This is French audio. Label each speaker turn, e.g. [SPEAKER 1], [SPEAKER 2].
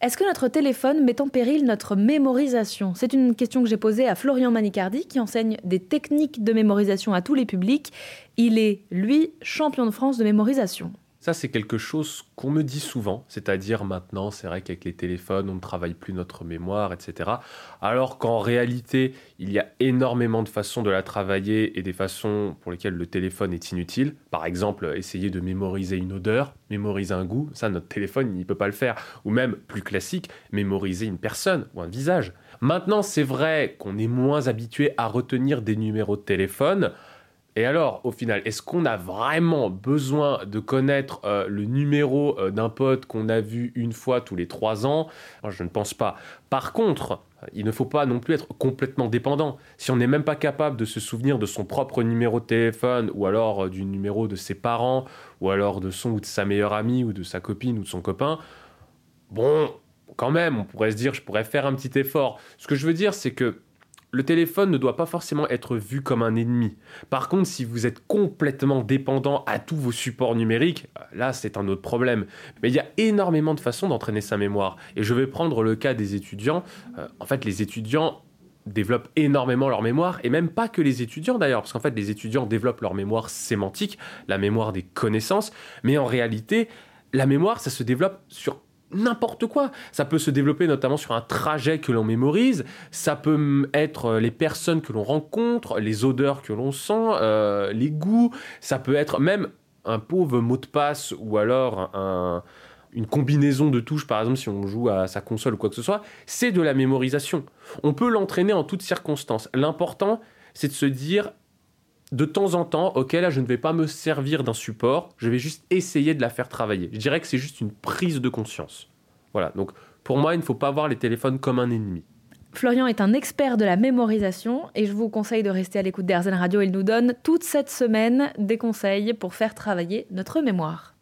[SPEAKER 1] Est-ce que notre téléphone met en péril notre mémorisation? C'est une question que j'ai posée à Florian Manicardi, qui enseigne des techniques de mémorisation à tous les publics. Il est, lui, champion de France de mémorisation.
[SPEAKER 2] Ça, c'est quelque chose qu'on me dit souvent, c'est-à-dire maintenant, c'est vrai qu'avec les téléphones, on ne travaille plus notre mémoire, etc. Alors qu'en réalité, il y a énormément de façons de la travailler et des façons pour lesquelles le téléphone est inutile. Par exemple, essayer de mémoriser une odeur, mémoriser un goût, ça, notre téléphone, il ne peut pas le faire. Ou même, plus classique, mémoriser une personne ou un visage. Maintenant, c'est vrai qu'on est moins habitué à retenir des numéros de téléphone. Et alors, au final, est-ce qu'on a vraiment besoin de connaître euh, le numéro euh, d'un pote qu'on a vu une fois tous les trois ans? Je ne pense pas. Par contre, il ne faut pas non plus être complètement dépendant. Si on n'est même pas capable de se souvenir de son propre numéro de téléphone, ou alors euh, du numéro de ses parents, ou alors de son ou de sa meilleure amie, ou de sa copine ou de son copain, bon, quand même, on pourrait se dire, je pourrais faire un petit effort. Ce que je veux dire, c'est que le téléphone ne doit pas forcément être vu comme un ennemi. Par contre, si vous êtes complètement dépendant à tous vos supports numériques, là c'est un autre problème. Mais il y a énormément de façons d'entraîner sa mémoire. Et je vais prendre le cas des étudiants. Euh, en fait, les étudiants développent énormément leur mémoire, et même pas que les étudiants d'ailleurs, parce qu'en fait les étudiants développent leur mémoire sémantique, la mémoire des connaissances, mais en réalité, la mémoire, ça se développe sur n'importe quoi. Ça peut se développer notamment sur un trajet que l'on mémorise, ça peut être euh, les personnes que l'on rencontre, les odeurs que l'on sent, euh, les goûts, ça peut être même un pauvre mot de passe ou alors une combinaison de touches, par exemple si on joue à sa console ou quoi que ce soit, c'est de la mémorisation. On peut l'entraîner en toutes circonstances. L'important, c'est de se dire de temps en temps, ok, là je ne vais pas me servir d'un support, je vais juste essayer de la faire travailler. Je dirais que c'est juste une prise de conscience. Voilà, donc pour moi, il ne faut pas voir les téléphones comme un ennemi.
[SPEAKER 1] Florian est un expert de la mémorisation et je vous conseille de rester à l'écoute d'Airzen Radio. Il nous donne toute cette semaine des conseils pour faire travailler notre mémoire.